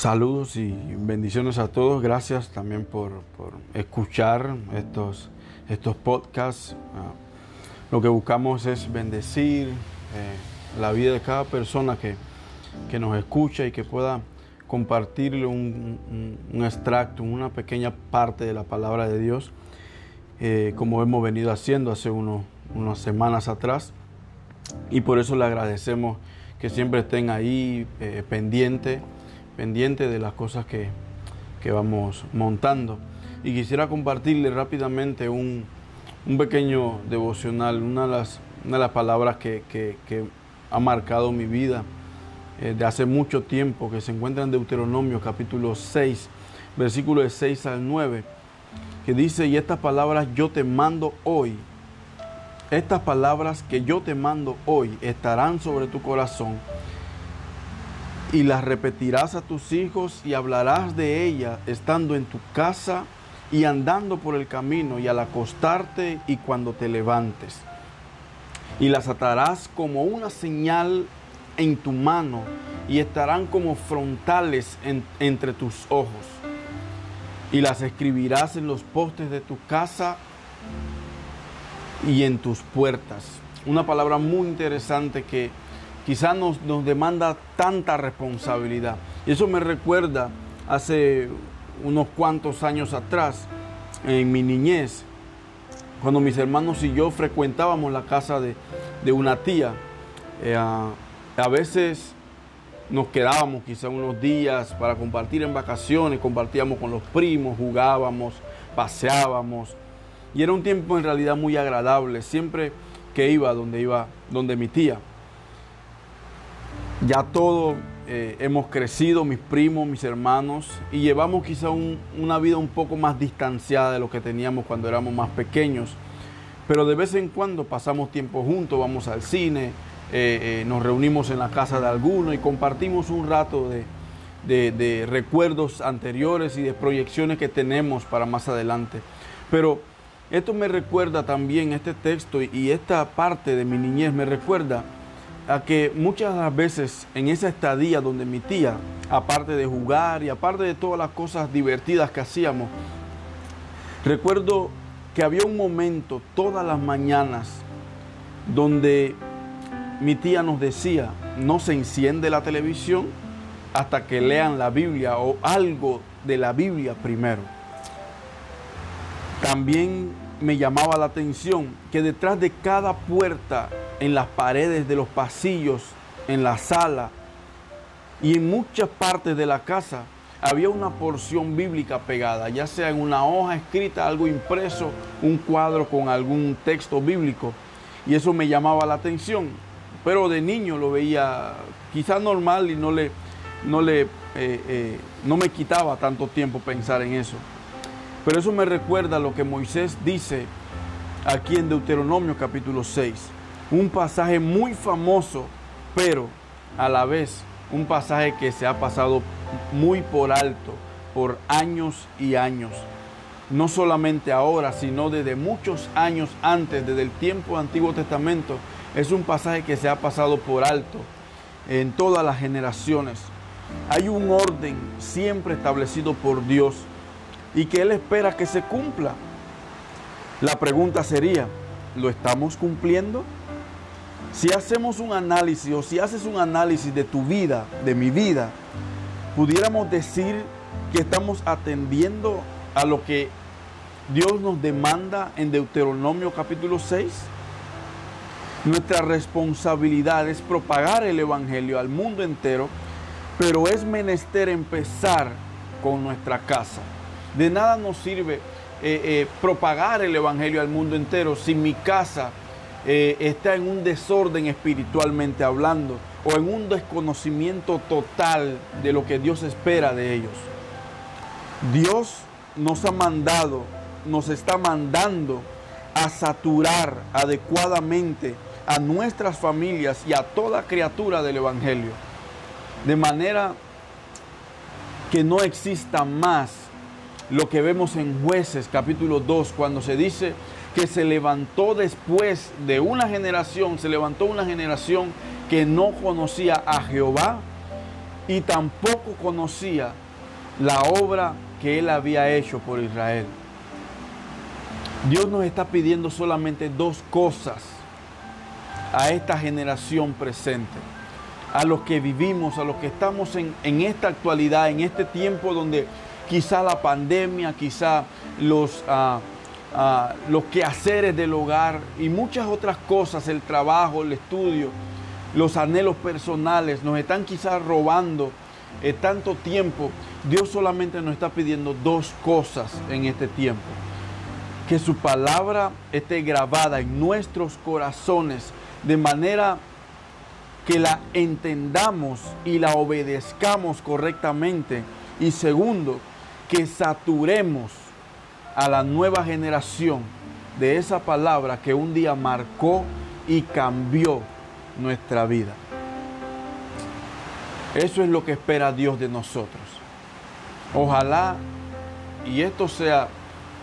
Saludos y bendiciones a todos. Gracias también por, escuchar estos, estos podcasts. Ah, lo que buscamos es bendecir eh, la vida de cada persona que, nos escucha y que pueda compartirle un, extracto, una pequeña parte de la palabra de Dios, eh, como hemos venido haciendo hace unas semanas atrás. Y por eso le agradecemos que siempre estén ahí eh, pendientes pendiente de las cosas que, vamos montando. Y quisiera compartirle rápidamente un, pequeño devocional, una de las, una de las palabras que, ha marcado mi vida eh, de hace mucho tiempo, que se encuentra en Deuteronomio capítulo 6, versículos de 6 al 9, que dice, y estas palabras yo te mando hoy, estas palabras que yo te mando hoy estarán sobre tu corazón y las repetirás a tus hijos y hablarás de ella estando en tu casa y andando por el camino y al acostarte y cuando te levantes. Y las atarás como una señal en tu mano y estarán como frontales entre tus ojos. Y las escribirás en los postes de tu casa y en tus puertas. Una palabra muy interesante que quizás nos, nos demanda tanta responsabilidad. Y eso me recuerda hace unos cuantos años atrás, en mi niñez, cuando mis hermanos y yo frecuentábamos la casa de, una tía. Eh, a, veces nos quedábamos quizás unos días para compartir en vacaciones, compartíamos con los primos, jugábamos, paseábamos. Y era un tiempo en realidad muy agradable, siempre que iba donde iba, donde mi tía. Ya todos eh, hemos crecido, mis primos, mis hermanos, y llevamos quizá una vida un poco más distanciada de lo que teníamos cuando éramos más pequeños. Pero de vez en cuando pasamos tiempo juntos, vamos al cine, eh, eh, nos reunimos en la casa de alguno y compartimos un rato de, recuerdos anteriores y de proyecciones que tenemos para más adelante. Pero esto me recuerda también, este texto y esta parte de mi niñez me recuerda a que muchas veces en esa estadía donde mi tía, aparte de jugar y aparte de todas las cosas divertidas que hacíamos, recuerdo que había un momento todas las mañanas donde mi tía nos decía, no se enciende la televisión hasta que lean la Biblia o algo de la Biblia primero. También me llamaba la atención que detrás de cada puerta en las paredes de los pasillos, en la sala y en muchas partes de la casa había una porción bíblica pegada, ya sea en una hoja escrita, algo impreso, un cuadro con algún texto bíblico. Y eso me llamaba la atención. Pero de niño lo veía quizás normal y no, le, no, le, eh, eh, no me quitaba tanto tiempo pensar en eso. Pero eso me recuerda lo que Moisés dice aquí en Deuteronomio capítulo 6 un pasaje muy famoso, pero a la vez un pasaje que se ha pasado muy por alto por años y años. No solamente ahora, sino desde muchos años antes, desde el tiempo Antiguo Testamento. Es un pasaje que se ha pasado por alto en todas las generaciones. Hay un orden siempre establecido por Dios y que Él espera que se cumpla. La pregunta sería, ¿lo estamos cumpliendo? Si hacemos un análisis o si haces un análisis de tu vida, de mi vida, pudiéramos decir que estamos atendiendo a lo que Dios nos demanda en Deuteronomio capítulo 6. Nuestra responsabilidad es propagar el Evangelio al mundo entero, pero es menester empezar con nuestra casa. De nada nos sirve eh, eh, propagar el Evangelio al mundo entero si mi casa eh, está en un desorden espiritualmente hablando o en un desconocimiento total de lo que Dios espera de ellos. Dios nos ha mandado, nos está mandando a saturar adecuadamente a nuestras familias y a toda criatura del Evangelio. De manera que no exista más lo que vemos en jueces capítulo 2 cuando se dice que se levantó después de una generación, se levantó una generación que no conocía a Jehová y tampoco conocía la obra que él había hecho por Israel. Dios nos está pidiendo solamente dos cosas a esta generación presente, a los que vivimos, a los que estamos en, esta actualidad, en este tiempo donde quizá la pandemia, quizá los, uh, los quehaceres del hogar y muchas otras cosas, el trabajo, el estudio, los anhelos personales, nos están quizás robando eh, tanto tiempo. Dios solamente nos está pidiendo dos cosas en este tiempo. Que su palabra esté grabada en nuestros corazones de manera que la entendamos y la obedezcamos correctamente. Y segundo, que saturemos a la nueva generación de esa palabra que un día marcó y cambió nuestra vida. Eso es lo que espera Dios de nosotros. Ojalá y esto sea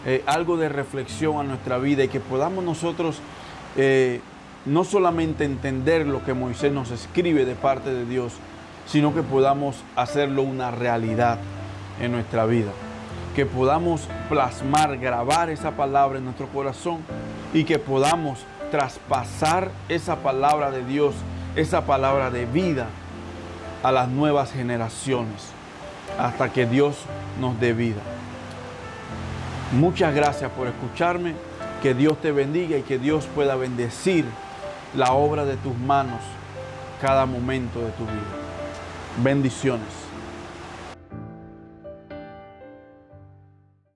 eh, algo de reflexión a nuestra vida y que podamos nosotros eh, no solamente entender lo que Moisés nos escribe de parte de Dios, sino que podamos hacerlo una realidad en nuestra vida. Que podamos plasmar, grabar esa palabra en nuestro corazón y que podamos traspasar esa palabra de Dios, esa palabra de vida a las nuevas generaciones hasta que Dios nos dé vida. Muchas gracias por escucharme. Que Dios te bendiga y que Dios pueda bendecir la obra de tus manos cada momento de tu vida. Bendiciones.